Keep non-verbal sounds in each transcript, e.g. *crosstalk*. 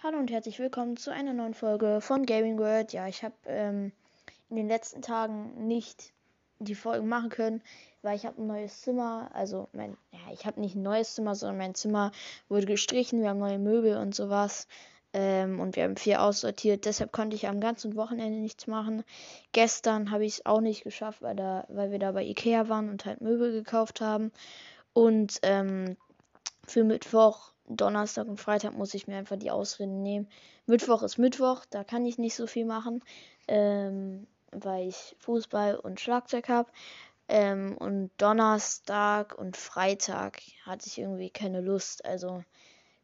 Hallo und herzlich willkommen zu einer neuen Folge von Gaming World. Ja, ich habe ähm, in den letzten Tagen nicht die Folgen machen können, weil ich habe ein neues Zimmer. Also mein, ja, ich habe nicht ein neues Zimmer, sondern mein Zimmer wurde gestrichen. Wir haben neue Möbel und sowas. Ähm, und wir haben viel aussortiert. Deshalb konnte ich am ganzen Wochenende nichts machen. Gestern habe ich es auch nicht geschafft, weil, da, weil wir da bei Ikea waren und halt Möbel gekauft haben. Und ähm, für Mittwoch Donnerstag und Freitag muss ich mir einfach die Ausreden nehmen. Mittwoch ist Mittwoch, da kann ich nicht so viel machen, ähm, weil ich Fußball und Schlagzeug habe. Ähm, und Donnerstag und Freitag hatte ich irgendwie keine Lust. Also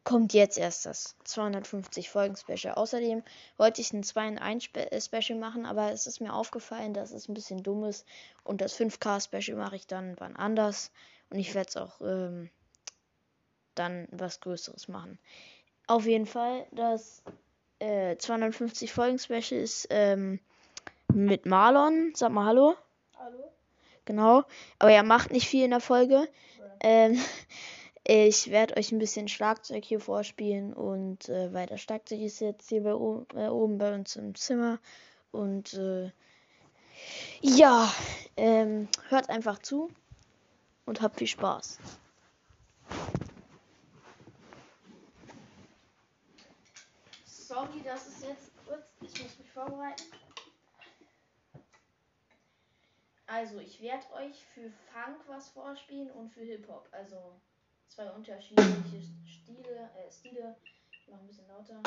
kommt jetzt erst das 250 Folgen Special. Außerdem wollte ich ein 2 in 1 äh, Special machen, aber es ist mir aufgefallen, dass es ein bisschen dumm ist. Und das 5K Special mache ich dann wann anders. Und ich werde es auch ähm, dann was Größeres machen. Auf jeden Fall, das äh, 250 Folgen Special ist ähm, mit Marlon. Sag mal Hallo. Hallo. Genau. Aber er macht nicht viel in der Folge. Ähm, *laughs* ich werde euch ein bisschen Schlagzeug hier vorspielen und äh, weil das Schlagzeug ist jetzt hier bei, äh, oben bei uns im Zimmer. Und äh, ja, ähm, hört einfach zu und habt viel Spaß. Sorry, das ist jetzt kurz. Ich muss mich vorbereiten. Also, ich werde euch für Funk was vorspielen und für Hip-Hop. Also, zwei unterschiedliche Stile. Äh, Stile. Ich mache ein bisschen lauter.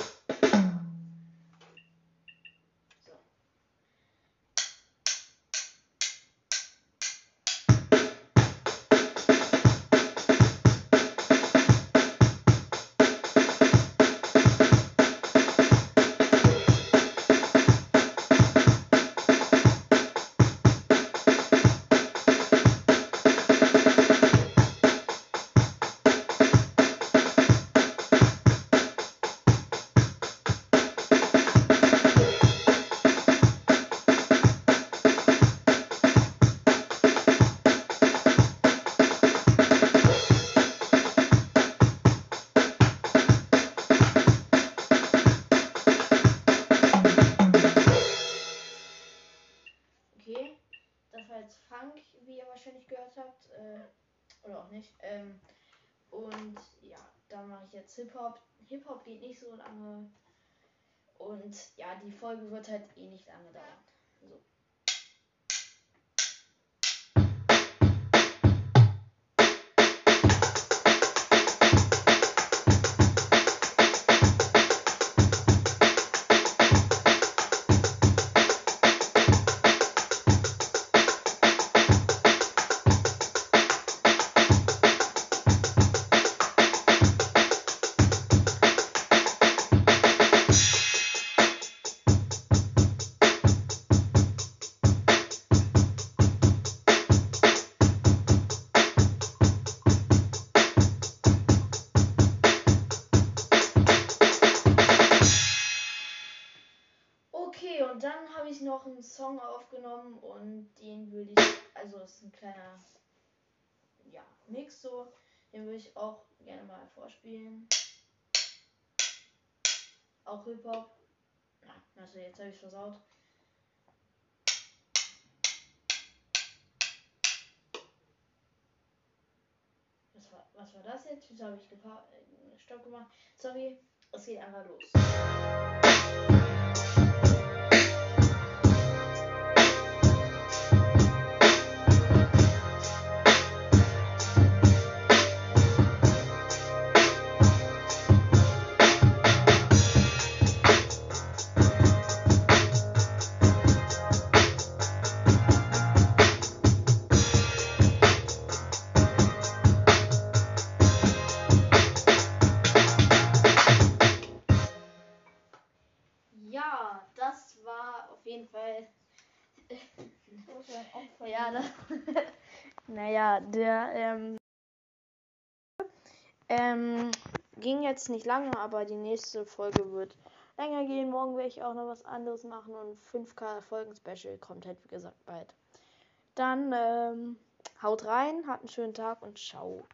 Funk, wie ihr wahrscheinlich gehört habt. Äh, oder auch nicht. Ähm, und ja, dann mache ich jetzt Hip-Hop. Hip-Hop geht nicht so lange. Und ja, die Folge wird halt eh nicht lange dauern. So. Okay, und dann habe ich noch einen Song aufgenommen und den würde ich, also ist ein kleiner, ja, Mix so, den würde ich auch gerne mal vorspielen. Auch Hip-Hop. Na, also jetzt habe ich versaut. Was war, was war das jetzt? Wieso habe ich äh, Stopp gemacht? Sorry, es geht einfach los. Ja, das, *laughs* naja, der ähm, ähm, ging jetzt nicht lange, aber die nächste Folge wird länger gehen. Morgen werde ich auch noch was anderes machen und 5K Folgen Special kommt halt wie gesagt bald. Dann ähm, haut rein, habt einen schönen Tag und ciao.